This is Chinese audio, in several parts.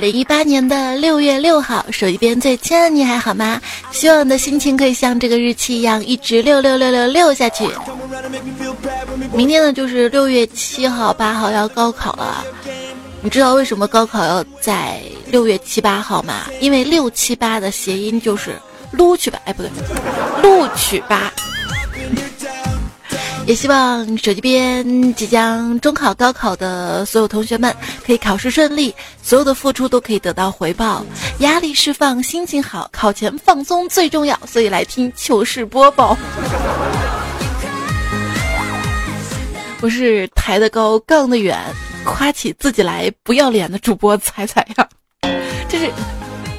零一八年的六月六号，手机边最亲爱的你还好吗？希望你的心情可以像这个日期一样，一直六六六六六下去。明天呢，就是六月七号、八号要高考了。你知道为什么高考要在六月七八号吗？因为六七八的谐音就是撸去吧，哎不对，录取吧。也希望手机边即将中考、高考的所有同学们可以考试顺利，所有的付出都可以得到回报，压力释放，心情好，考前放松最重要。所以来听糗事播报。我是抬得高，杠得远，夸起自己来不要脸的主播彩彩呀，就是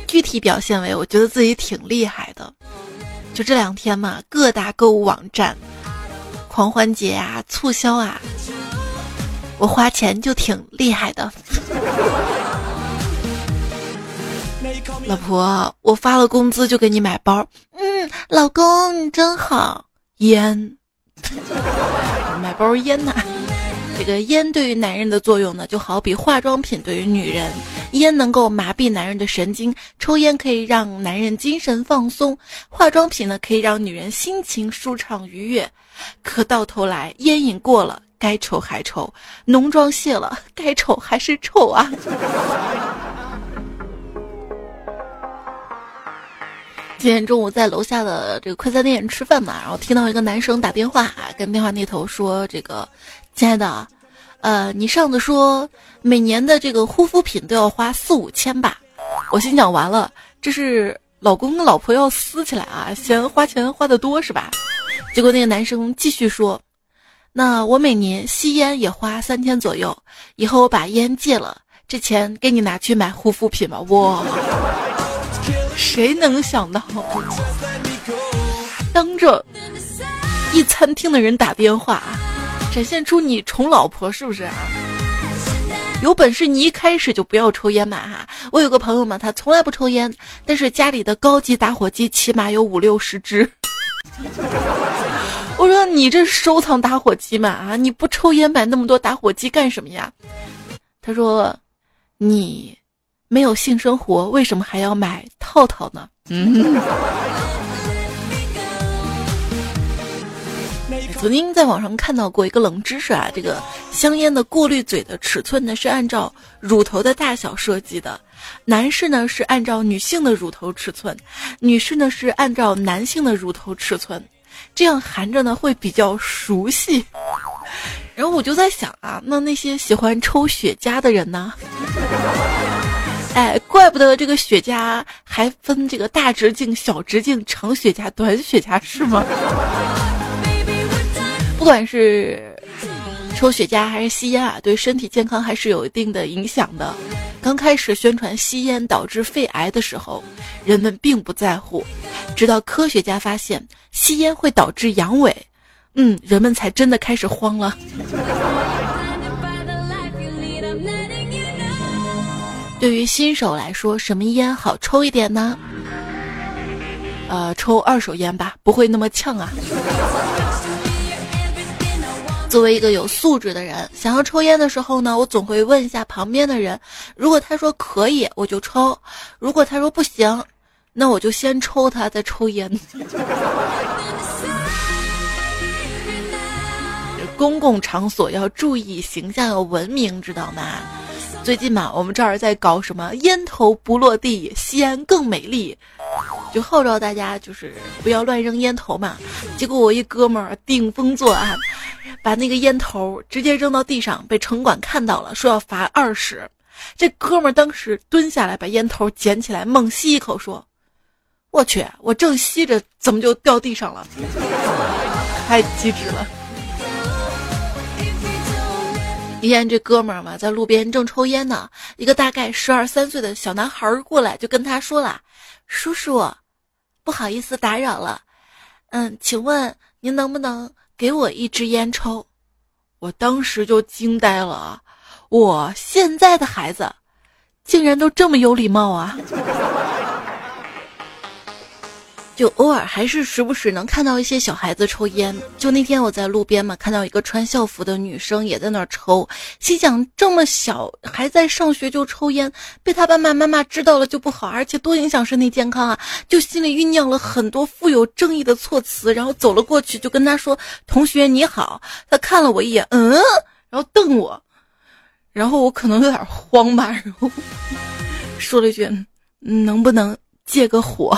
具体表现为我觉得自己挺厉害的。就这两天嘛，各大购物网站。狂欢节啊，促销啊，我花钱就挺厉害的。老婆，我发了工资就给你买包。嗯，老公你真好。烟，买包烟呐。这个烟对于男人的作用呢，就好比化妆品对于女人。烟能够麻痹男人的神经，抽烟可以让男人精神放松，化妆品呢可以让女人心情舒畅愉悦。可到头来，烟瘾过了，该丑还丑；浓妆卸了，该丑还是丑啊！今天中午在楼下的这个快餐店吃饭嘛，然后听到一个男生打电话，跟电话那头说：“这个，亲爱的。”呃，你上次说每年的这个护肤品都要花四五千吧？我心想完了，这是老公跟老婆要撕起来啊，嫌花钱花的多是吧？结果那个男生继续说，那我每年吸烟也花三千左右，以后我把烟戒了，这钱给你拿去买护肤品吧。哇，谁能想到，当着一餐厅的人打电话。展现出你宠老婆是不是啊？有本事你一开始就不要抽烟嘛哈！我有个朋友嘛，他从来不抽烟，但是家里的高级打火机起码有五六十支。我说你这收藏打火机嘛啊？你不抽烟买那么多打火机干什么呀？他说，你没有性生活，为什么还要买套套呢？嗯。曾经在网上看到过一个冷知识啊，这个香烟的过滤嘴的尺寸呢是按照乳头的大小设计的，男士呢是按照女性的乳头尺寸，女士呢是按照男性的乳头尺寸，这样含着呢会比较熟悉。然后我就在想啊，那那些喜欢抽雪茄的人呢？哎，怪不得这个雪茄还分这个大直径、小直径、长雪茄、短雪茄是吗？不管是抽雪茄还是吸烟啊，对身体健康还是有一定的影响的。刚开始宣传吸烟导致肺癌的时候，人们并不在乎，直到科学家发现吸烟会导致阳痿，嗯，人们才真的开始慌了。对于新手来说，什么烟好抽一点呢？呃，抽二手烟吧，不会那么呛啊。作为一个有素质的人，想要抽烟的时候呢，我总会问一下旁边的人，如果他说可以，我就抽；如果他说不行，那我就先抽他再抽烟。公共场所要注意形象要文明，知道吗？最近嘛，我们这儿在搞什么烟头不落地，吸烟更美丽，就号召大家就是不要乱扔烟头嘛。结果我一哥们儿顶风作案。把那个烟头直接扔到地上，被城管看到了，说要罚二十。这哥们儿当时蹲下来，把烟头捡起来，猛吸一口，说：“我去，我正吸着，怎么就掉地上了？太机智了！”一天，这哥们儿嘛，在路边正抽烟呢，一个大概十二三岁的小男孩儿过来，就跟他说了：“叔叔，不好意思打扰了，嗯，请问您能不能？”给我一支烟抽，我当时就惊呆了！我现在的孩子，竟然都这么有礼貌啊！就偶尔还是时不时能看到一些小孩子抽烟。就那天我在路边嘛，看到一个穿校服的女生也在那儿抽，心想这么小还在上学就抽烟，被他爸爸妈妈知道了就不好，而且多影响身体健康啊！就心里酝酿了很多富有正义的措辞，然后走了过去就跟他说：“同学你好。”他看了我一眼，嗯，然后瞪我，然后我可能有点慌吧，然后说了一句：“能不能借个火？”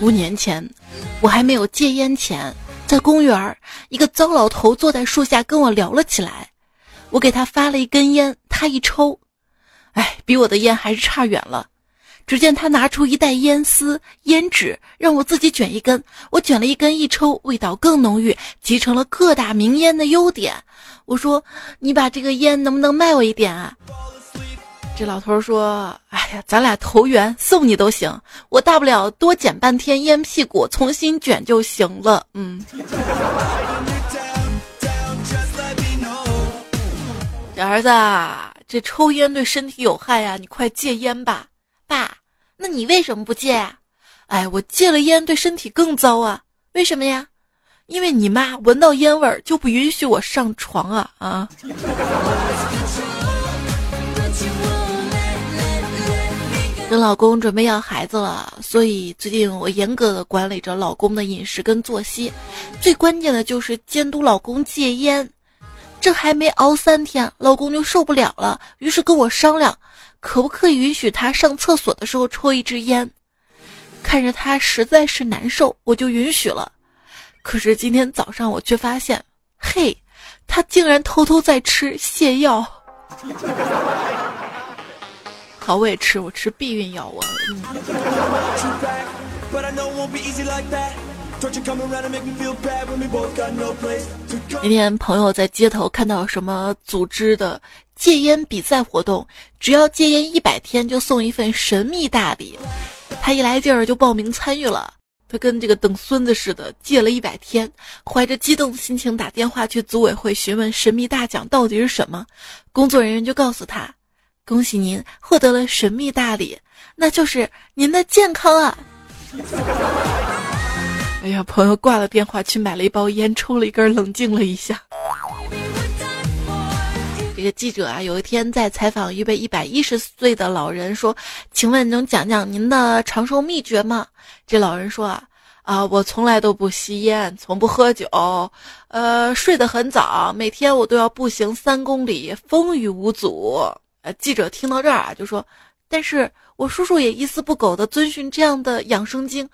五年前，我还没有戒烟前，在公园一个糟老头坐在树下跟我聊了起来。我给他发了一根烟，他一抽，哎，比我的烟还是差远了。只见他拿出一袋烟丝、烟纸，让我自己卷一根。我卷了一根，一抽，味道更浓郁，集成了各大名烟的优点。我说：“你把这个烟能不能卖我一点啊？”这老头说：“哎呀，咱俩投缘，送你都行。我大不了多捡半天烟屁股，重新卷就行了。”嗯。儿子，这抽烟对身体有害呀，你快戒烟吧，爸。那你为什么不戒呀？哎，我戒了烟对身体更糟啊！为什么呀？因为你妈闻到烟味儿就不允许我上床啊啊！跟老公准备要孩子了，所以最近我严格的管理着老公的饮食跟作息，最关键的就是监督老公戒烟。这还没熬三天，老公就受不了了，于是跟我商量。可不可以允许他上厕所的时候抽一支烟？看着他实在是难受，我就允许了。可是今天早上我却发现，嘿，他竟然偷偷在吃泻药。好，我也吃，我吃避孕药。我。那天朋友在街头看到什么组织的戒烟比赛活动，只要戒烟一百天就送一份神秘大礼。他一来劲儿就报名参与了。他跟这个等孙子似的，戒了一百天，怀着激动的心情打电话去组委会询问神秘大奖到底是什么。工作人员就告诉他：“恭喜您获得了神秘大礼，那就是您的健康啊！” 哎呀，朋友挂了电话去买了一包烟，抽了一根，冷静了一下。这个记者啊，有一天在采访一位一百一十岁的老人，说：“请问能讲讲您的长寿秘诀吗？”这老人说：“啊，啊，我从来都不吸烟，从不喝酒，呃，睡得很早，每天我都要步行三公里，风雨无阻。”呃，记者听到这儿啊，就说：“但是我叔叔也一丝不苟地遵循这样的养生经。”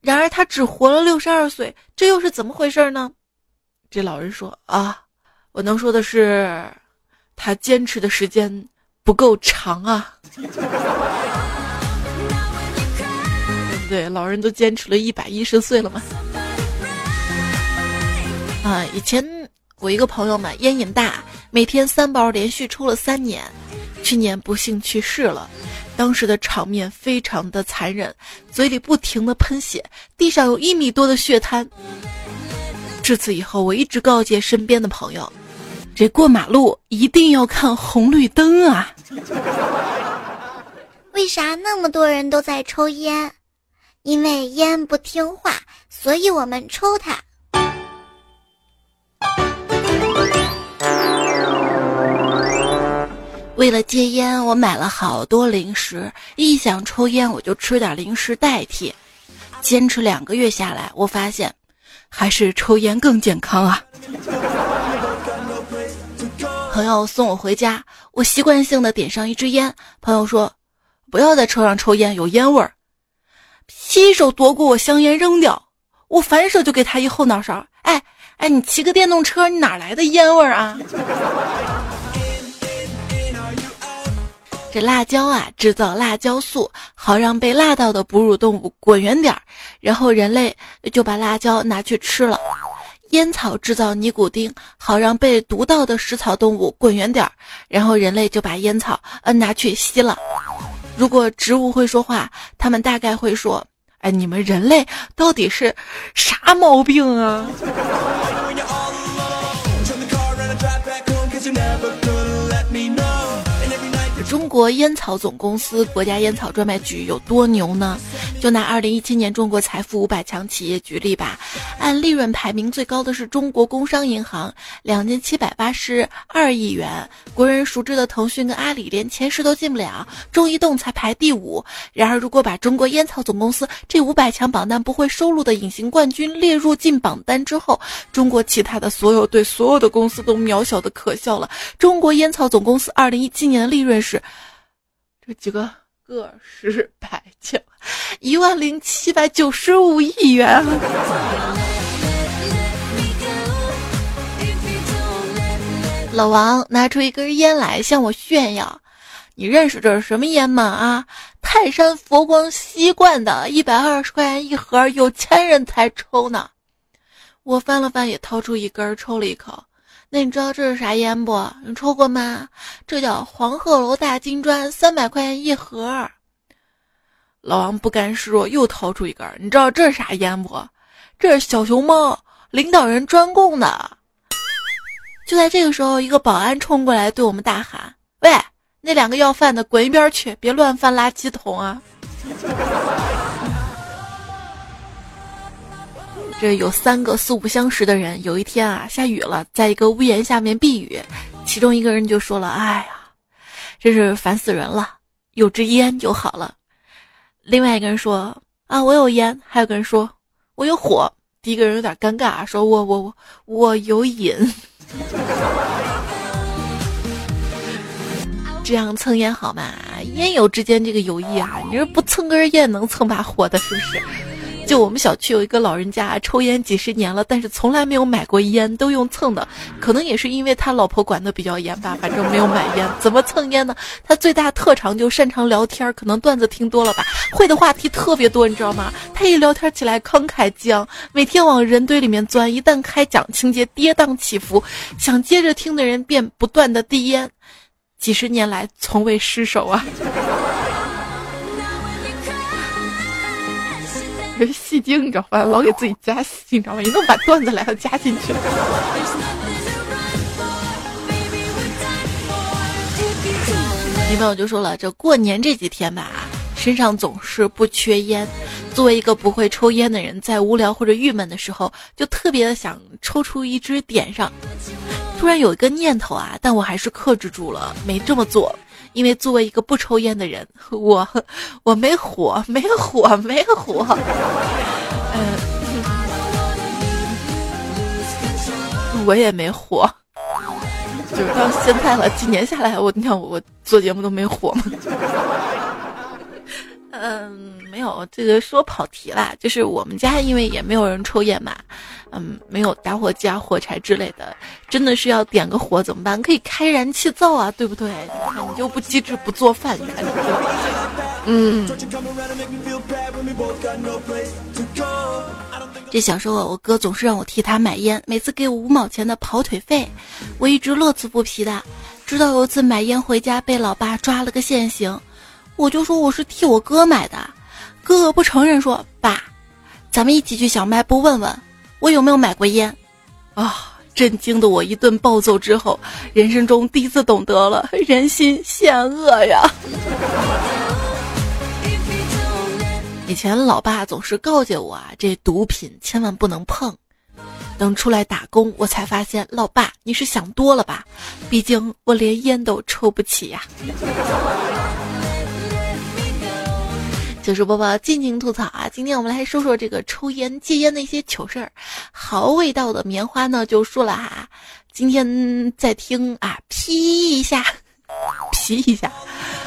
然而他只活了六十二岁，这又是怎么回事呢？这老人说：“啊，我能说的是，他坚持的时间不够长啊。”对不对？老人都坚持了一百一十岁了嘛。啊，以前我一个朋友嘛，烟瘾大，每天三包，连续抽了三年，去年不幸去世了。当时的场面非常的残忍，嘴里不停的喷血，地上有一米多的血滩。至此以后，我一直告诫身边的朋友，这过马路一定要看红绿灯啊！为啥那么多人都在抽烟？因为烟不听话，所以我们抽它。为了戒烟，我买了好多零食。一想抽烟，我就吃点零食代替。坚持两个月下来，我发现还是抽烟更健康啊！朋友送我回家，我习惯性的点上一支烟。朋友说：“不要在车上抽烟，有烟味儿。”劈手夺过我香烟扔掉，我反手就给他一后脑勺。哎哎，你骑个电动车，你哪来的烟味儿啊？这辣椒啊，制造辣椒素，好让被辣到的哺乳动物滚远点儿，然后人类就把辣椒拿去吃了。烟草制造尼古丁，好让被毒到的食草动物滚远点儿，然后人类就把烟草嗯拿去吸了。如果植物会说话，他们大概会说：“哎，你们人类到底是啥毛病啊？”中国烟草总公司、国家烟草专卖局有多牛呢？就拿二零一七年中国财富五百强企业举例吧，按利润排名最高的是中国工商银行，两千七百八十二亿元。国人熟知的腾讯跟阿里连前十都进不了，中移动才排第五。然而，如果把中国烟草总公司这五百强榜单不会收录的隐形冠军列入进榜单之后，中国其他的所有对所有的公司都渺小的可笑了。中国烟草总公司二零一七年的利润是这几个个十百千。一万零七百九十五亿元。老王拿出一根烟来向我炫耀：“你认识这是什么烟吗？啊，泰山佛光吸罐的，一百二十块钱一盒，有钱人才抽呢。”我翻了翻，也掏出一根抽了一口。那你知道这是啥烟不？你抽过吗？这叫黄鹤楼大金砖，三百块钱一盒。老王不甘示弱，又掏出一根。你知道这是啥烟不？这是小熊猫领导人专供的。就在这个时候，一个保安冲过来对我们大喊：“喂，那两个要饭的滚一边去，别乱翻垃圾桶啊！” 这有三个素不相识的人，有一天啊，下雨了，在一个屋檐下面避雨，其中一个人就说了：“哎呀，真是烦死人了，有支烟就好了。”另外一个人说：“啊，我有烟。”还有个人说：“我有火。”第一个人有点尴尬，说：“我我我我有瘾。”这样蹭烟好吗？烟友之间这个友谊啊，你说不蹭根烟能蹭把火的，是不是？就我们小区有一个老人家，抽烟几十年了，但是从来没有买过烟，都用蹭的。可能也是因为他老婆管的比较严吧，反正没有买烟。怎么蹭烟呢？他最大特长就擅长聊天，可能段子听多了吧，会的话题特别多，你知道吗？他一聊天起来慷慨激昂，每天往人堆里面钻，一旦开讲，情节跌宕起伏，想接着听的人便不断的递烟，几十年来从未失手啊。是戏精，你知道吧？老给自己加戏，你知道吗？一弄把段子来了加进去。女朋友就说了，这过年这几天吧，身上总是不缺烟。作为一个不会抽烟的人，在无聊或者郁闷的时候，就特别的想抽出一支点上。突然有一个念头啊，但我还是克制住了，没这么做。因为作为一个不抽烟的人，我我没火，没火，没火。嗯，我也没火，就是到现在了，几年下来，我你看我做节目都没火吗？嗯，没有，这个说跑题了，就是我们家因为也没有人抽烟嘛。嗯，没有打火机啊、火柴之类的，真的是要点个火怎么办？可以开燃气灶啊，对不对？你看你就不机智不做饭，嗯。这小时候我哥总是让我替他买烟，每次给我五毛钱的跑腿费，我一直乐此不疲的。直到有一次买烟回家被老爸抓了个现行，我就说我是替我哥买的，哥哥不承认，说爸，咱们一起去小卖部问问。我有没有买过烟？啊！震惊的我一顿暴揍之后，人生中第一次懂得了人心险恶呀。以前老爸总是告诫我啊，这毒品千万不能碰。等出来打工，我才发现，老爸你是想多了吧？毕竟我连烟都抽不起呀。糗事播报，尽情吐槽啊！今天我们来说说这个抽烟戒烟的一些糗事儿。好味道的棉花呢，就说了哈，今天在听啊，批一下，皮一下。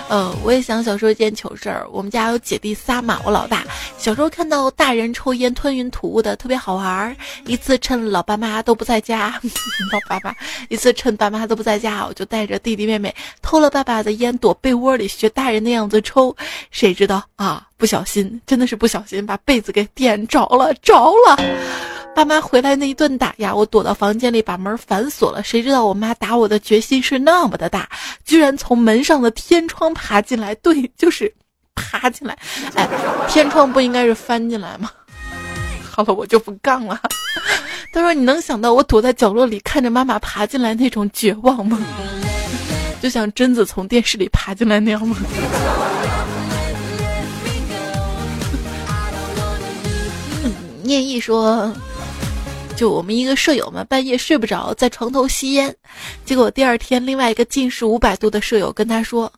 呃，我也想小时候一件糗事儿。我们家有姐弟仨嘛，我老大小时候看到大人抽烟吞云吐雾的，特别好玩儿。一次趁老爸妈都不在家，老爸爸一次趁爸妈都不在家，我就带着弟弟妹妹偷了爸爸的烟，躲被窝里学大人的样子抽。谁知道啊，不小心，真的是不小心把被子给点着了，着了。爸妈回来那一顿打呀，我躲到房间里把门反锁了。谁知道我妈打我的决心是那么的大，居然从门上的天窗爬进来。对，就是爬进来。哎，天窗不应该是翻进来吗？好了，我就不杠了。他说：“你能想到我躲在角落里看着妈妈爬进来那种绝望吗？”就像贞子从电视里爬进来那样吗？念毅说。就我们一个舍友嘛，半夜睡不着，在床头吸烟，结果第二天另外一个近视五百度的舍友跟他说：“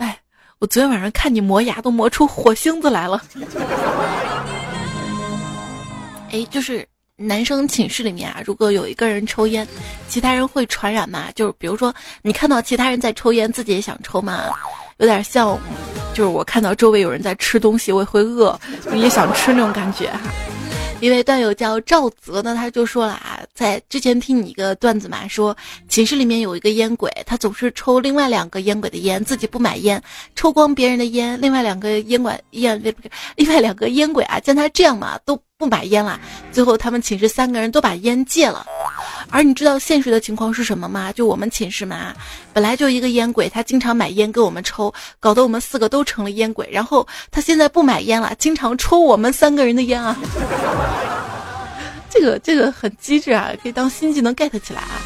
哎，我昨天晚上看你磨牙都磨出火星子来了。”哎，就是男生寝室里面啊，如果有一个人抽烟，其他人会传染吗？就是比如说你看到其他人在抽烟，自己也想抽吗？有点像，就是我看到周围有人在吃东西，我也会饿，也想吃那种感觉哈。一位段友叫赵泽呢，他就说了啊，在之前听你一个段子嘛，说寝室里面有一个烟鬼，他总是抽另外两个烟鬼的烟，自己不买烟，抽光别人的烟。另外两个烟管烟另外两个烟鬼啊，见他这样嘛，都不买烟了。最后他们寝室三个人都把烟戒了。而你知道现实的情况是什么吗？就我们寝室嘛，本来就一个烟鬼，他经常买烟给我们抽，搞得我们四个都成了烟鬼。然后他现在不买烟了，经常抽我们三个人的烟啊。这个这个很机智啊，可以当新技能 get 起来啊。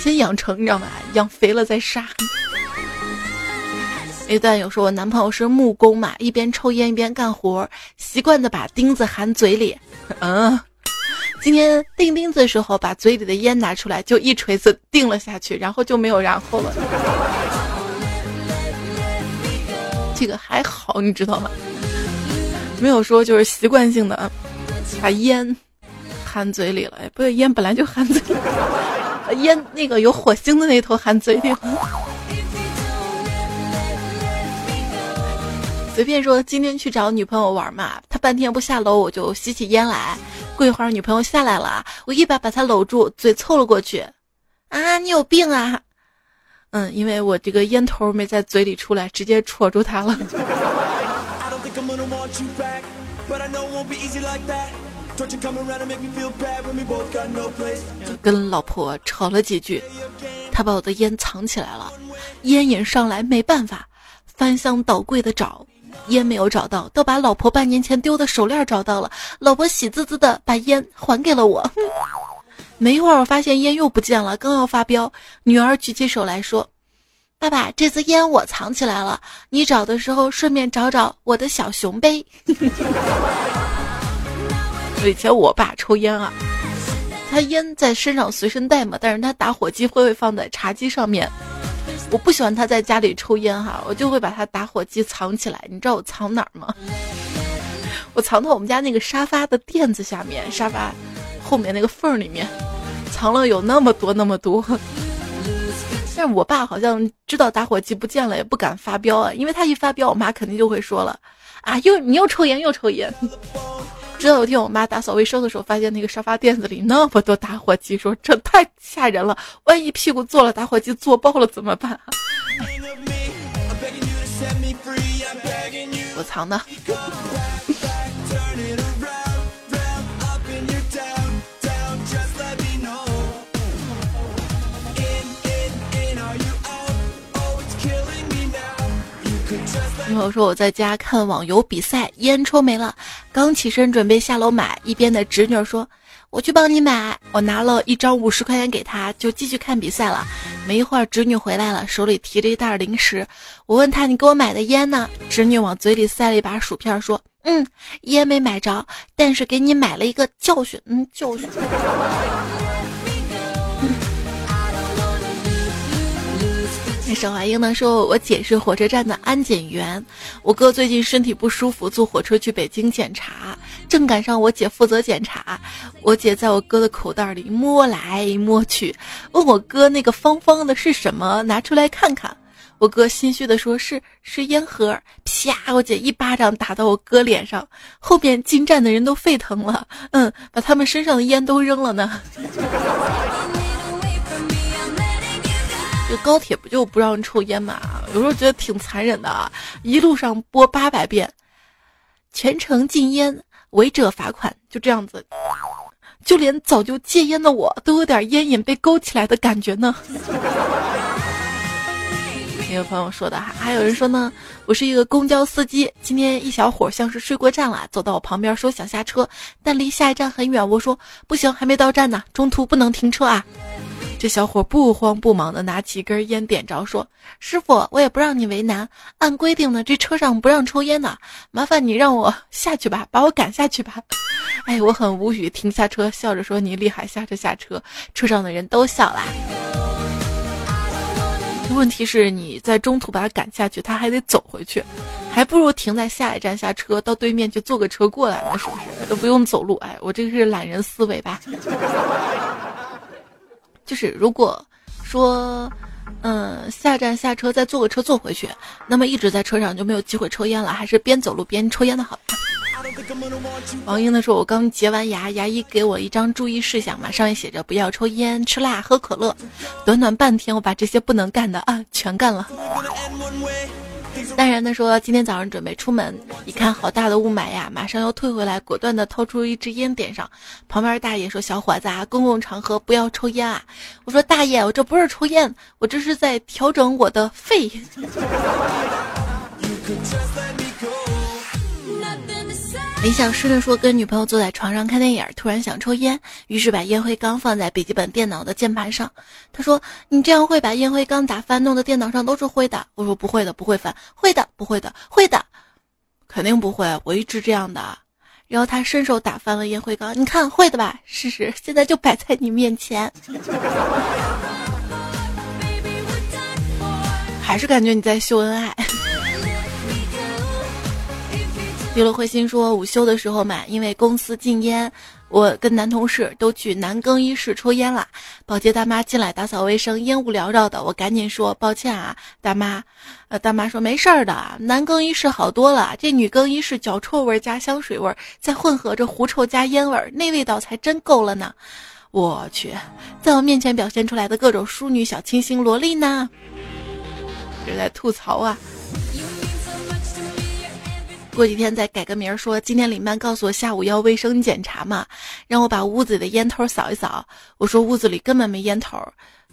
先养成，你知道吗？养肥了再杀。一段有说，我男朋友是木工嘛，一边抽烟一边干活，习惯的把钉子含嘴里。嗯。今天钉钉子的时候，把嘴里的烟拿出来，就一锤子钉了下去，然后就没有然后了。这个还好，你知道吗？没有说就是习惯性的把烟含嘴里了。不对，烟本来就含嘴里，烟那个有火星的那头含嘴里。随便说，今天去找女朋友玩嘛，他半天不下楼，我就吸起烟来。过一会儿，女朋友下来了，我一把把她搂住，嘴凑了过去。啊，你有病啊！嗯，因为我这个烟头没在嘴里出来，直接戳住她了。跟老婆吵了几句，他把我的烟藏起来了，烟瘾上来没办法，翻箱倒柜的找。烟没有找到，倒把老婆半年前丢的手链找到了。老婆喜滋滋的把烟还给了我。没一会儿，我发现烟又不见了，刚要发飙，女儿举起手来说：“爸爸，这支烟我藏起来了，你找的时候顺便找找我的小熊呗。”以前我爸抽烟啊，他烟在身上随身带嘛，但是他打火机会会放在茶几上面。我不喜欢他在家里抽烟哈，我就会把他打火机藏起来。你知道我藏哪儿吗？我藏到我们家那个沙发的垫子下面，沙发后面那个缝里面，藏了有那么多那么多。但是我爸好像知道打火机不见了，也不敢发飙啊，因为他一发飙，我妈肯定就会说了啊，又你又抽烟又抽烟。直到有天我妈打扫卫生的时候，发现那个沙发垫子里那么多打火机，说这太吓人了，万一屁股坐了打火机坐爆了怎么办？我藏的。朋友说我在家看网游比赛，烟抽没了，刚起身准备下楼买，一边的侄女说：“我去帮你买。”我拿了一张五十块钱给她，就继续看比赛了。没一会儿，侄女回来了，手里提着一袋零食。我问她：“你给我买的烟呢？”侄女往嘴里塞了一把薯片，说：“嗯，烟没买着，但是给你买了一个教训。”嗯，教训。沈怀英呢说：“我姐是火车站的安检员，我哥最近身体不舒服，坐火车去北京检查，正赶上我姐负责检查。我姐在我哥的口袋里摸来摸去，问我哥那个方方的是什么，拿出来看看。我哥心虚的说：是是烟盒。啪！我姐一巴掌打到我哥脸上，后边进站的人都沸腾了，嗯，把他们身上的烟都扔了呢。”这高铁不就不让抽烟嘛？有时候觉得挺残忍的啊！一路上播八百遍，全程禁烟，违者罚款，就这样子。就连早就戒烟的我都有点烟瘾被勾起来的感觉呢。一个朋友说的哈，还有人说呢，我是一个公交司机，今天一小伙像是睡过站了，走到我旁边说想下车，但离下一站很远，我说不行，还没到站呢，中途不能停车啊。这小伙不慌不忙的拿起一根烟点着，说：“师傅，我也不让你为难，按规定呢，这车上不让抽烟的，麻烦你让我下去吧，把我赶下去吧。”哎，我很无语，停下车，笑着说：“你厉害。”下车下车，车上的人都笑啦。问题是你在中途把他赶下去，他还得走回去，还不如停在下一站下车，到对面去坐个车过来呢，是不是？都不用走路。哎，我这个是懒人思维吧？就是如果说，嗯，下站下车再坐个车坐回去，那么一直在车上就没有机会抽烟了，还是边走路边抽烟的好。王英的说：“我刚洁完牙，牙医给我一张注意事项嘛，上面写着不要抽烟、吃辣、喝可乐。短短半天，我把这些不能干的啊全干了。”淡然的说：“今天早上准备出门，一看好大的雾霾呀，马上又退回来，果断的掏出一支烟点上。旁边大爷说：‘小伙子啊，公共场合不要抽烟啊。’我说：‘大爷，我这不是抽烟，我这是在调整我的肺。’”理想师的说，跟女朋友坐在床上看电影，突然想抽烟，于是把烟灰缸放在笔记本电脑的键盘上。他说：“你这样会把烟灰缸打翻，弄得电脑上都是灰的。”我说：“不会的，不会翻，会的，不会的，会的，肯定不会，我一直这样的。”然后他伸手打翻了烟灰缸，你看会的吧？试试，现在就摆在你面前。还是感觉你在秀恩爱。娱乐灰心说，午休的时候嘛，因为公司禁烟，我跟男同事都去男更衣室抽烟了。保洁大妈进来打扫卫生，烟雾缭绕的，我赶紧说抱歉啊，大妈。呃，大妈说没事儿的，男更衣室好多了，这女更衣室脚臭味加香水味，再混合着狐臭加烟味，那味道才真够了呢。我去，在我面前表现出来的各种淑女小清新萝莉呢，这在吐槽啊。过几天再改个名儿，说今天领班告诉我下午要卫生检查嘛，让我把屋子里的烟头扫一扫。我说屋子里根本没烟头，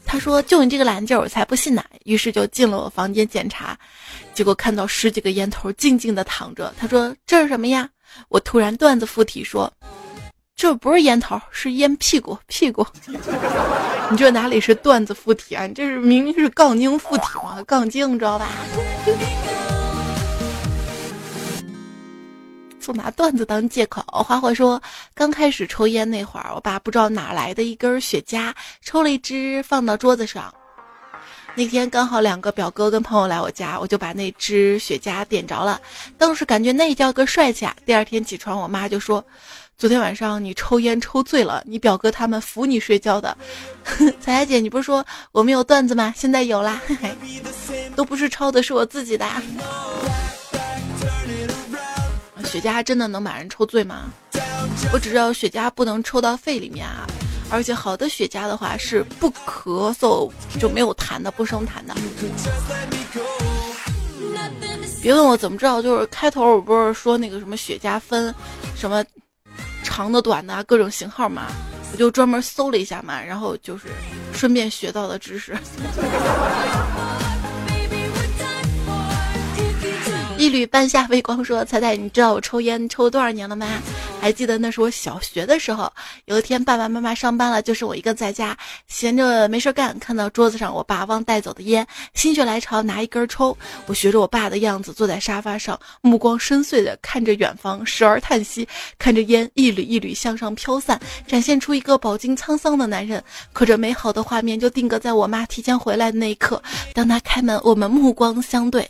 他说就你这个懒劲儿，我才不信呢。于是就进了我房间检查，结果看到十几个烟头静静的躺着。他说这是什么呀？我突然段子附体说，这不是烟头，是烟屁股屁股。你这哪里是段子附体啊？你这是明明是杠精附体嘛？杠精知道吧？就拿段子当借口。花花说，刚开始抽烟那会儿，我爸不知道哪来的一根雪茄，抽了一支放到桌子上。那天刚好两个表哥跟朋友来我家，我就把那支雪茄点着了。当时感觉那叫个帅气啊！第二天起床，我妈就说：“昨天晚上你抽烟抽醉了，你表哥他们扶你睡觉的。”彩彩姐，你不是说我们有段子吗？现在有啦，都不是抄的，是我自己的。雪茄真的能把人抽醉吗？我只知道雪茄不能抽到肺里面啊，而且好的雪茄的话是不咳嗽就没有痰的，不生痰的。别问我怎么知道，就是开头我不是说那个什么雪茄分什么长的、短的各种型号嘛，我就专门搜了一下嘛，然后就是顺便学到的知识。一缕半夏微光说：“彩彩，你知道我抽烟抽多少年了吗？还记得那是我小学的时候。有一天爸爸妈妈上班了，就是我一个在家，闲着没事干，看到桌子上我爸忘带走的烟，心血来潮拿一根抽。我学着我爸的样子坐在沙发上，目光深邃的看着远方，时而叹息，看着烟一缕一缕向上飘散，展现出一个饱经沧桑的男人。可这美好的画面就定格在我妈提前回来的那一刻，当他开门，我们目光相对。”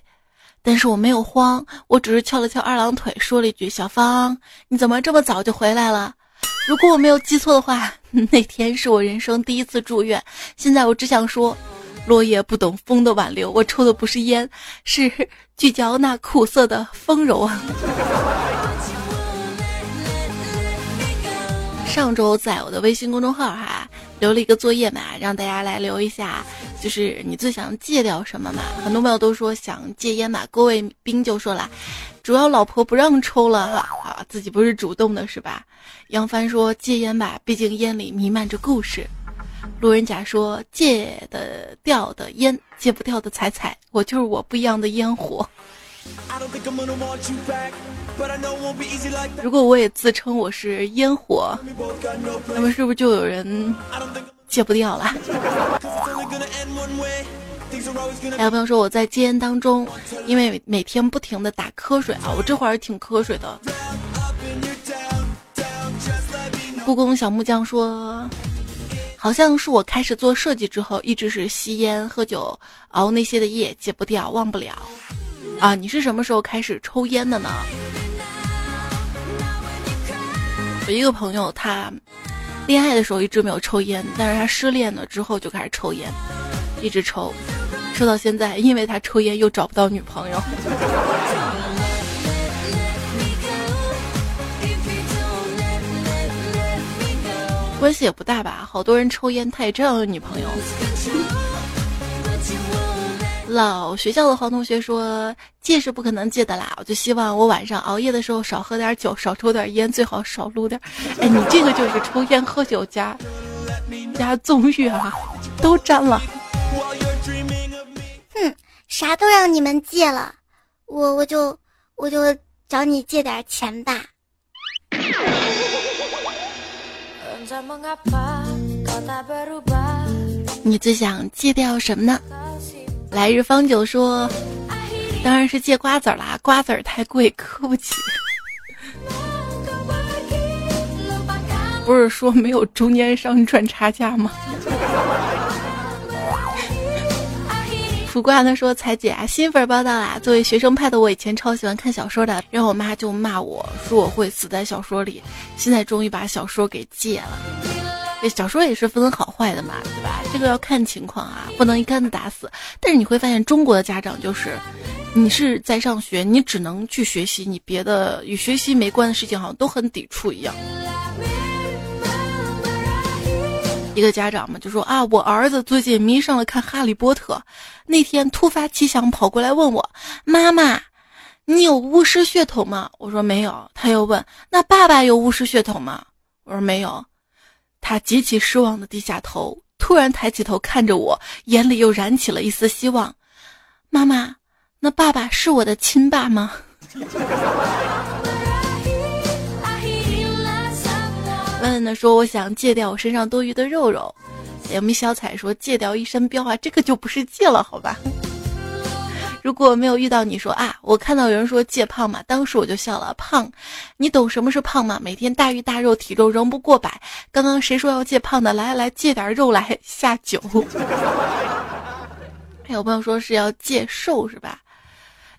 但是我没有慌，我只是翘了翘二郎腿，说了一句：“小芳，你怎么这么早就回来了？”如果我没有记错的话，那天是我人生第一次住院。现在我只想说，落叶不懂风的挽留，我抽的不是烟，是聚焦那苦涩的风柔啊。上周在我的微信公众号哈留了一个作业嘛，让大家来留一下，就是你最想戒掉什么嘛？很多朋友都说想戒烟嘛。郭卫兵就说了，主要老婆不让抽了哈，啊，自己不是主动的是吧？杨帆说戒烟吧，毕竟烟里弥漫着故事。路人甲说戒得掉的烟，戒不掉的彩彩，我就是我不一样的烟火。如果我也自称我是烟火，那么是不是就有人戒不掉了。还有朋友说我在戒烟当中，因为每天不停的打瞌睡啊，我这会儿挺瞌睡的。故宫小木匠说，好像是我开始做设计之后，一直是吸烟、喝酒、熬那些的夜，戒不掉，忘不了。啊，你是什么时候开始抽烟的呢？我一个朋友，他恋爱的时候一直没有抽烟，但是他失恋了之后就开始抽烟，一直抽，抽到现在，因为他抽烟又找不到女朋友。关系也不大吧，好多人抽烟，他也这样有女朋友。老学校的黄同学说戒是不可能戒的啦，我就希望我晚上熬夜的时候少喝点酒，少抽点烟，最好少撸点。哎，你这个就是抽烟喝酒加 加纵欲啊，都沾了。哼，啥都让你们戒了，我我就我就找你借点钱吧。你最想戒掉什么呢？来日方久说，当然是借瓜子儿啦，瓜子儿太贵，磕不起。不是说没有中间商赚差价吗？苦瓜他说：“彩姐啊，新粉报道啦！作为学生派的我，以前超喜欢看小说的，让我妈就骂我说我会死在小说里。现在终于把小说给戒了。这小说也是分好坏的嘛，对吧？这个要看情况啊，不能一竿子打死。但是你会发现，中国的家长就是，你是在上学，你只能去学习，你别的与学习没关的事情好像都很抵触一样。”一个家长嘛就说啊，我儿子最近迷上了看《哈利波特》，那天突发奇想跑过来问我妈妈：“你有巫师血统吗？”我说没有。他又问：“那爸爸有巫师血统吗？”我说没有。他极其失望的低下头，突然抬起头看着我，眼里又燃起了一丝希望：“妈妈，那爸爸是我的亲爸吗？” 问问的说：“我想戒掉我身上多余的肉肉。”有没小彩说：“戒掉一身膘啊，这个就不是戒了，好吧？”如果没有遇到你说啊，我看到有人说戒胖嘛，当时我就笑了。胖，你懂什么是胖吗？每天大鱼大肉，体重仍不过百。刚刚谁说要戒胖的？来来，戒点肉来下酒。还有朋友说是要戒瘦，是吧？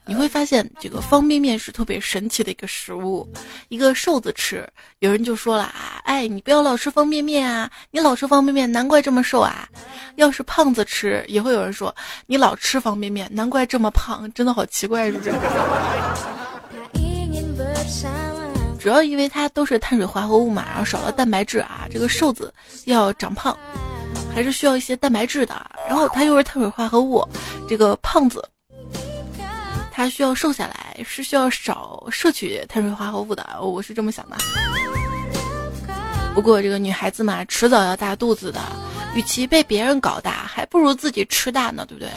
你会发现这个方便面是特别神奇的一个食物，一个瘦子吃，有人就说了啊，哎，你不要老吃方便面啊，你老吃方便面，难怪这么瘦啊。要是胖子吃，也会有人说你老吃方便面，难怪这么胖，真的好奇怪，是不是？主要因为它都是碳水化合物嘛，然后少了蛋白质啊，这个瘦子要长胖，还是需要一些蛋白质的，然后它又是碳水化合物，这个胖子。他需要瘦下来，是需要少摄取碳水化合物的，我是这么想的。不过这个女孩子嘛，迟早要大肚子的，与其被别人搞大，还不如自己吃大呢，对不对？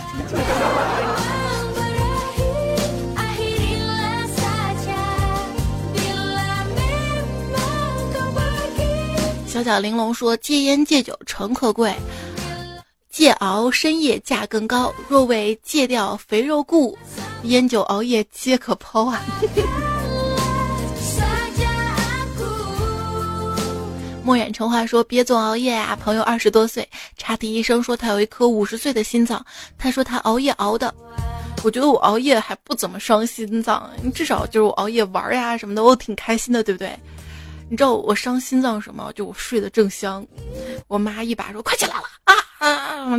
小小玲珑说：“戒烟戒酒诚可贵，戒熬深夜价更高。若为戒掉肥肉故。”烟酒熬夜皆可抛啊！墨远成话说：“别总熬夜啊！”朋友二十多岁，查体医生说他有一颗五十岁的心脏。他说他熬夜熬的，我觉得我熬夜还不怎么伤心脏，至少就是我熬夜玩呀什么的，我挺开心的，对不对？你知道我伤心脏什么？就我睡得正香，我妈一把说：“快起来了啊！”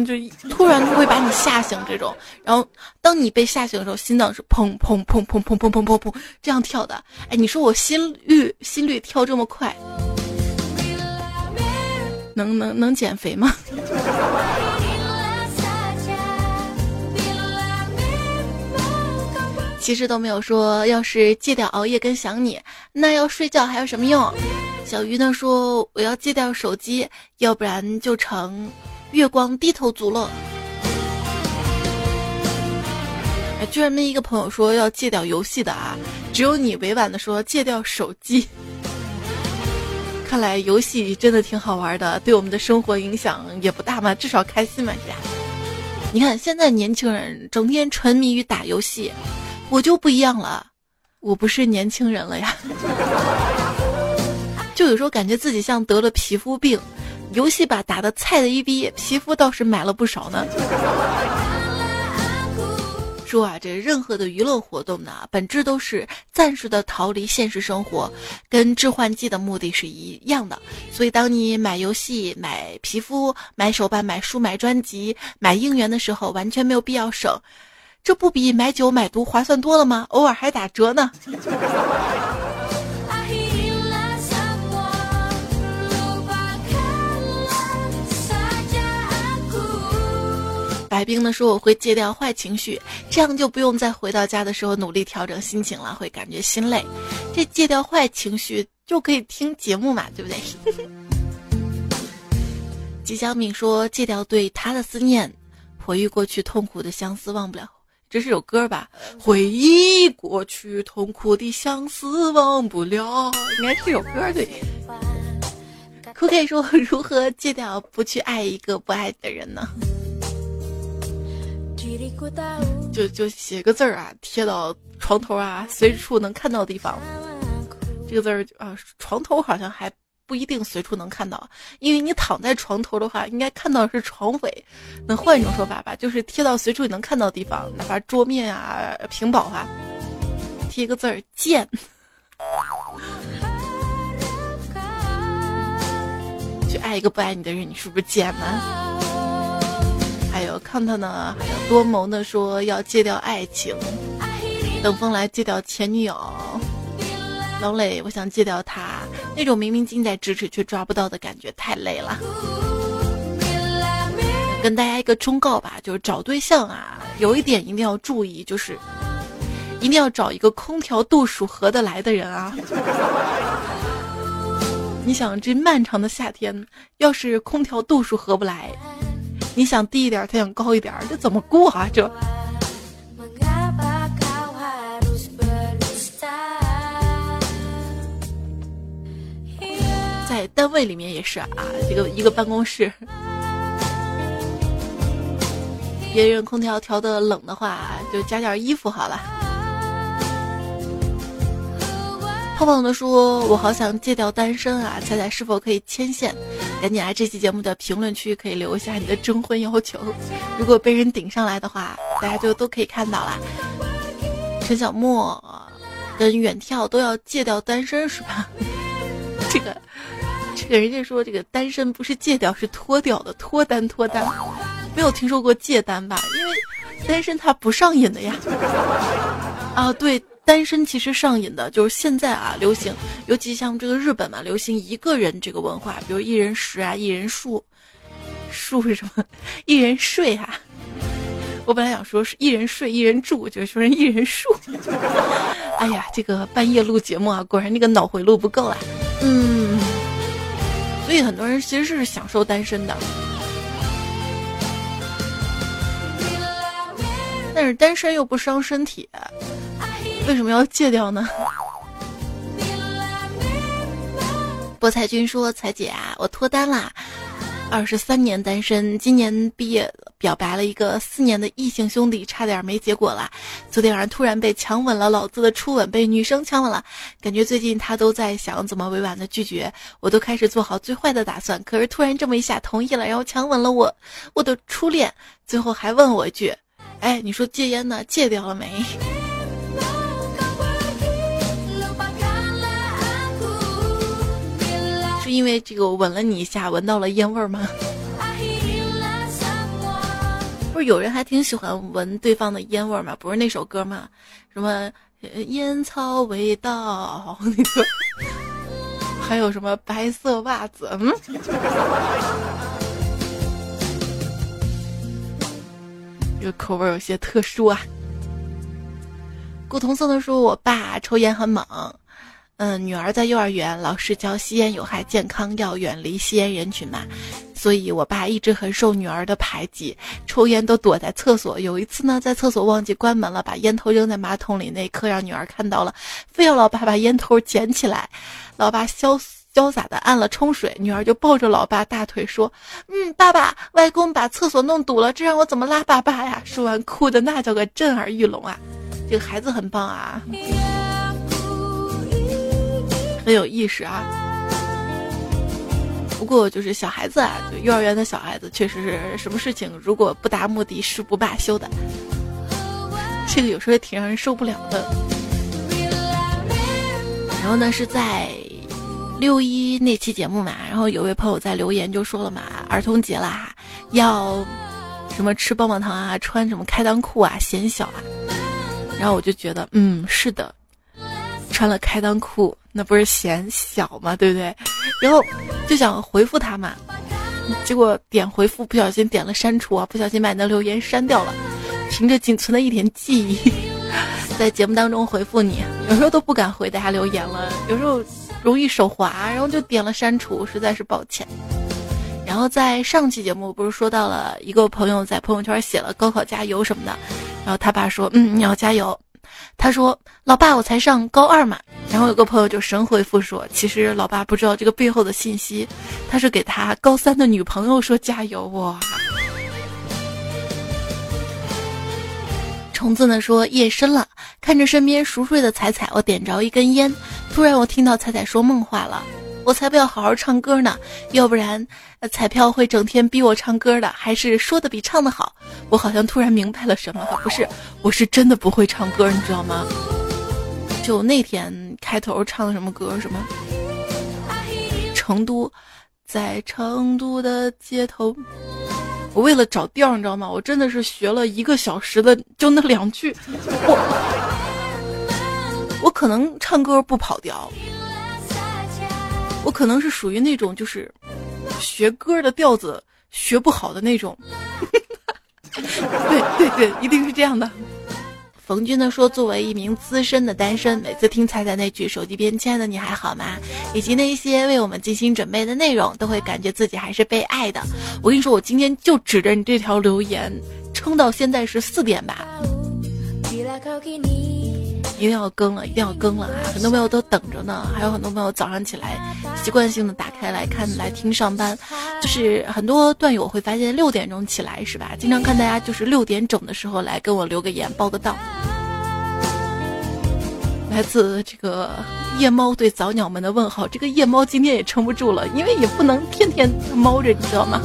就突然会把你吓醒这种。然后当你被吓醒的时候，心脏是砰砰砰砰砰砰砰砰砰这样跳的。哎，你说我心率心率跳这么快，能能能减肥吗？其实都没有说，要是戒掉熬夜跟想你，那要睡觉还有什么用？小鱼呢说我要戒掉手机，要不然就成月光低头族了。哎，居然没一个朋友说要戒掉游戏的啊，只有你委婉的说戒掉手机。看来游戏真的挺好玩的，对我们的生活影响也不大嘛，至少开心嘛，是吧？你看现在年轻人整天沉迷于打游戏，我就不一样了，我不是年轻人了呀，就有时候感觉自己像得了皮肤病，游戏吧打的菜的一逼，皮肤倒是买了不少呢。说啊，这任何的娱乐活动呢，本质都是暂时的逃离现实生活，跟致幻剂的目的是一样的。所以，当你买游戏、买皮肤、买手办、买书、买专辑、买应援的时候，完全没有必要省，这不比买酒买毒划算多了吗？偶尔还打折呢。白冰呢说：“我会戒掉坏情绪，这样就不用再回到家的时候努力调整心情了，会感觉心累。这戒掉坏情绪就可以听节目嘛，对不对？” 吉祥敏说：“戒掉对他的思念，回忆过去痛苦的相思忘不了。”这是首歌吧？回忆过去痛苦的相思忘不了，应该是首歌对。可可以说如何戒掉不去爱一个不爱的人呢？就就写个字儿啊，贴到床头啊，随处能看到的地方。这个字儿啊，床头好像还不一定随处能看到，因为你躺在床头的话，应该看到是床尾。那换一种说法吧，就是贴到随处能看到的地方，哪怕桌面啊、屏保啊，贴一个字儿“贱”。去爱一个不爱你的人，你是不是贱呢？还有康特呢，还有多谋呢，说要戒掉爱情。等风来戒掉前女友。老磊，我想戒掉他那种明明近在咫尺却抓不到的感觉，太累了。跟大家一个忠告吧，就是找对象啊，有一点一定要注意，就是一定要找一个空调度数合得来的人啊。你想这漫长的夏天，要是空调度数合不来。你想低一点，他想高一点，这怎么过啊？这在单位里面也是啊，这个一个办公室，别人空调调的冷的话，就加件衣服好了。胖胖的说：“我好想戒掉单身啊！猜猜是否可以牵线？赶紧来这期节目的评论区，可以留下你的征婚要求。如果被人顶上来的话，大家就都可以看到了。陈小莫跟远眺都要戒掉单身是吧？这个，这个人家说这个单身不是戒掉，是脱掉的，脱单脱单。没有听说过戒单吧？因为单身他不上瘾的呀。啊，对。”单身其实上瘾的，就是现在啊，流行，尤其像这个日本嘛，流行一个人这个文化，比如一人食啊，一人住，住是什么？一人睡哈。我本来想说是一人睡，一人住，就说成一人住。哎呀，这个半夜录节目啊，果然那个脑回路不够了。嗯，所以很多人其实是享受单身的，但是单身又不伤身体。为什么要戒掉呢？菠菜君说：“彩姐啊，我脱单啦，二十三年单身，今年毕业表白了一个四年的异性兄弟，差点没结果了。昨天晚上突然被强吻了，老子的初吻被女生强吻了，感觉最近他都在想怎么委婉的拒绝，我都开始做好最坏的打算。可是突然这么一下同意了，然后强吻了我，我的初恋，最后还问我一句：哎，你说戒烟呢？戒掉了没？”因为这个吻了你一下，闻到了烟味儿吗？不是有人还挺喜欢闻对方的烟味儿吗？不是那首歌吗？什么烟草味道那个，还有什么白色袜子？嗯，这个口味有些特殊啊。古铜色的说：“我爸抽烟很猛。”嗯，女儿在幼儿园，老师教吸烟有害健康，要远离吸烟人群嘛。所以，我爸一直很受女儿的排挤，抽烟都躲在厕所。有一次呢，在厕所忘记关门了，把烟头扔在马桶里，那一刻让女儿看到了，非要老爸把烟头捡起来。老爸潇潇洒的按了冲水，女儿就抱着老爸大腿说：“嗯，爸爸，外公把厕所弄堵了，这让我怎么拉粑粑呀？”说完哭的那叫个震耳欲聋啊！这个孩子很棒啊，很有意识啊。不过就是小孩子啊，就幼儿园的小孩子，确实是什么事情如果不达目的誓不罢休的，这个有时候也挺让人受不了的。然后呢，是在六一那期节目嘛，然后有位朋友在留言就说了嘛，儿童节啦，要什么吃棒棒糖啊，穿什么开裆裤啊，显小啊。然后我就觉得，嗯，是的，穿了开裆裤，那不是嫌小吗？对不对？然后就想回复他嘛，结果点回复不小心点了删除啊，不小心把你的留言删掉了。凭着仅存的一点记忆，在节目当中回复你，有时候都不敢回大家留言了，有时候容易手滑，然后就点了删除，实在是抱歉。然后在上期节目不是说到了一个朋友在朋友圈写了高考加油什么的，然后他爸说嗯你要加油，他说老爸我才上高二嘛，然后有个朋友就神回复说其实老爸不知道这个背后的信息，他是给他高三的女朋友说加油哇。虫子呢说夜深了，看着身边熟睡的彩彩，我点着一根烟，突然我听到彩彩说梦话了。我才不要好好唱歌呢，要不然彩票会整天逼我唱歌的，还是说的比唱的好。我好像突然明白了什么，不是，我是真的不会唱歌，你知道吗？就那天开头唱的什么歌，什么成都，在成都的街头，我为了找调，你知道吗？我真的是学了一个小时的，就那两句，我我可能唱歌不跑调。我可能是属于那种就是学歌的调子学不好的那种，对对对，一定是这样的。冯军呢说，作为一名资深的单身，每次听彩彩那句“手机边亲爱的你还好吗”，以及那些为我们精心准备的内容，都会感觉自己还是被爱的。我跟你说，我今天就指着你这条留言撑到现在是四点吧。一定要更了，一定要更了啊！很多朋友都等着呢，还有很多朋友早上起来习惯性的打开来看来听上班，就是很多段友会发现六点钟起来是吧？经常看大家就是六点整的时候来跟我留个言报个到。来自这个夜猫对早鸟们的问号，这个夜猫今天也撑不住了，因为也不能天天猫着，你知道吗？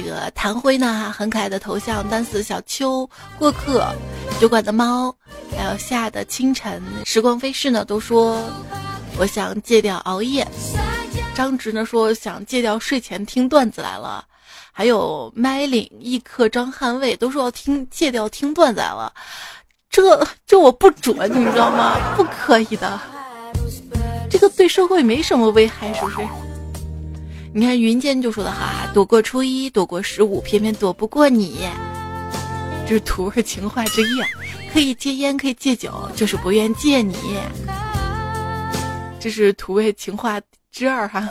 这个谭辉呢，很可爱的头像，单词小秋过客，酒馆的猫，还有夏的清晨，时光飞逝呢，都说我想戒掉熬夜。张直呢说想戒掉睡前听段子来了，还有麦岭一刻张捍卫都说要听戒掉听段子来了，这这我不准，你知道吗？不可以的，这个对社会没什么危害，是不是？你看云间就说的好，躲过初一，躲过十五，偏偏躲不过你。这是土味情话之一，可以戒烟，可以戒酒，就是不愿戒你。这是土味情话之二哈。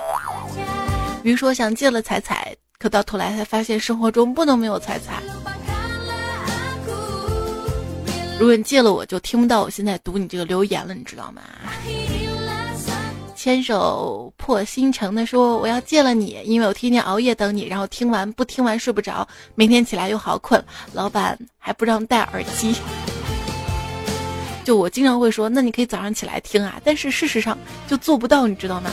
比如说想戒了彩彩，可到头来才发现生活中不能没有彩彩。如果你戒了，我就听不到我现在读你这个留言了，你知道吗？牵手破新城的说：“我要戒了你，因为我天天熬夜等你，然后听完不听完睡不着，明天起来又好困。老板还不让戴耳机，就我经常会说，那你可以早上起来听啊，但是事实上就做不到，你知道吗？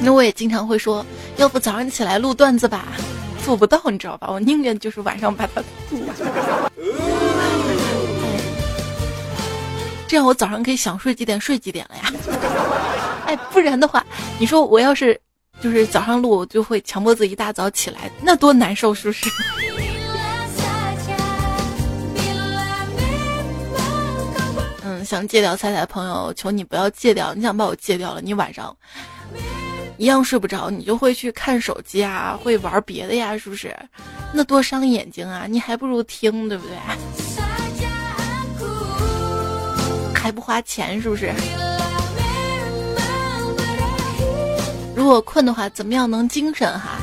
那我也经常会说，要不早上起来录段子吧，做不到，你知道吧？我宁愿就是晚上把它录完。”这样我早上可以想睡几点睡几点了呀？哎，不然的话，你说我要是就是早上录，我就会强迫自己一大早起来，那多难受，是不是？嗯，想戒掉彩彩的朋友，求你不要戒掉。你想把我戒掉了，你晚上一样睡不着，你就会去看手机啊，会玩别的呀，是不是？那多伤眼睛啊！你还不如听，对不对？还不花钱是不是？如果困的话，怎么样能精神哈？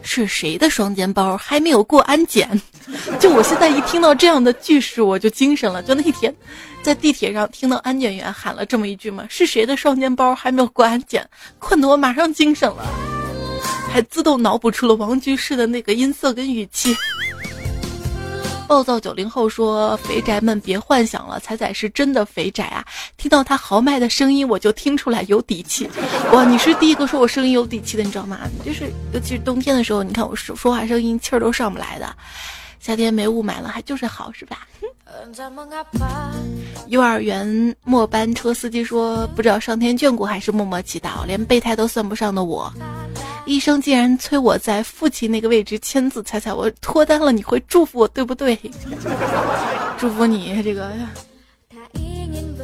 是谁的双肩包还没有过安检？就我现在一听到这样的句式，我就精神了。就那天，在地铁上听到安检员喊了这么一句嘛：“是谁的双肩包还没有过安检？”困得我马上精神了，还自动脑补出了王居士的那个音色跟语气。暴躁九零后说：“肥宅们别幻想了，彩彩是真的肥宅啊！听到他豪迈的声音，我就听出来有底气。哇，你是第一个说我声音有底气的，你知道吗？就是尤其是冬天的时候，你看我说说话声音气儿都上不来的。夏天没雾霾了，还就是好，是吧？”幼儿园末班车司机说：“不知道上天眷顾还是默默祈祷，连备胎都算不上的我。”医生竟然催我在父亲那个位置签字，猜猜我脱单了，你会祝福我对不对？祝福你这个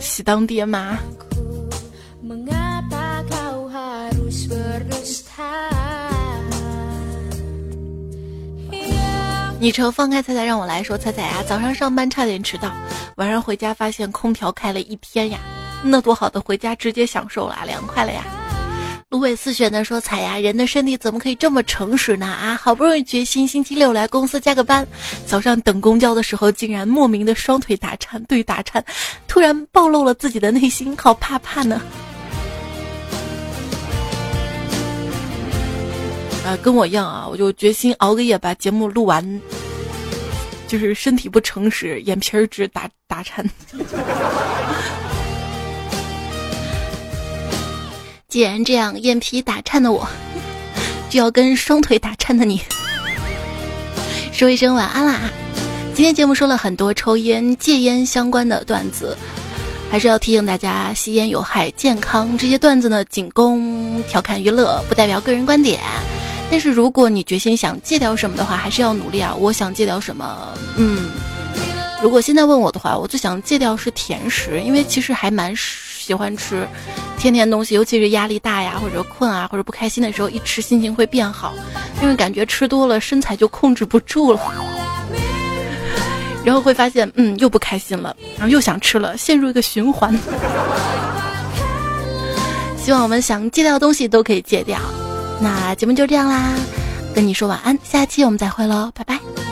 喜当爹妈。昵称放开彩彩让我来说，彩彩呀，早上上班差点迟到，晚上回家发现空调开了一天呀，那多好的，回家直接享受了，凉快了呀。芦苇似雪的说：“彩呀，人的身体怎么可以这么诚实呢？啊，好不容易决心星期六来公司加个班，早上等公交的时候，竟然莫名的双腿打颤，对打颤，突然暴露了自己的内心，好怕怕呢。”啊，跟我一样啊，我就决心熬个夜把节目录完，就是身体不诚实，眼皮儿直打打颤。既然这样，眼皮打颤的我，就要跟双腿打颤的你说一声晚安啦！今天节目说了很多抽烟、戒烟相关的段子，还是要提醒大家，吸烟有害健康。这些段子呢，仅供调侃娱乐，不代表个人观点。但是如果你决心想戒掉什么的话，还是要努力啊！我想戒掉什么？嗯，如果现在问我的话，我最想戒掉是甜食，因为其实还蛮。喜欢吃甜甜东西，尤其是压力大呀，或者困啊，或者不开心的时候，一吃心情会变好。因为感觉吃多了身材就控制不住了，然后会发现，嗯，又不开心了，然后又想吃了，陷入一个循环。希望我们想戒掉的东西都可以戒掉。那节目就这样啦，跟你说晚安，下期我们再会喽，拜拜。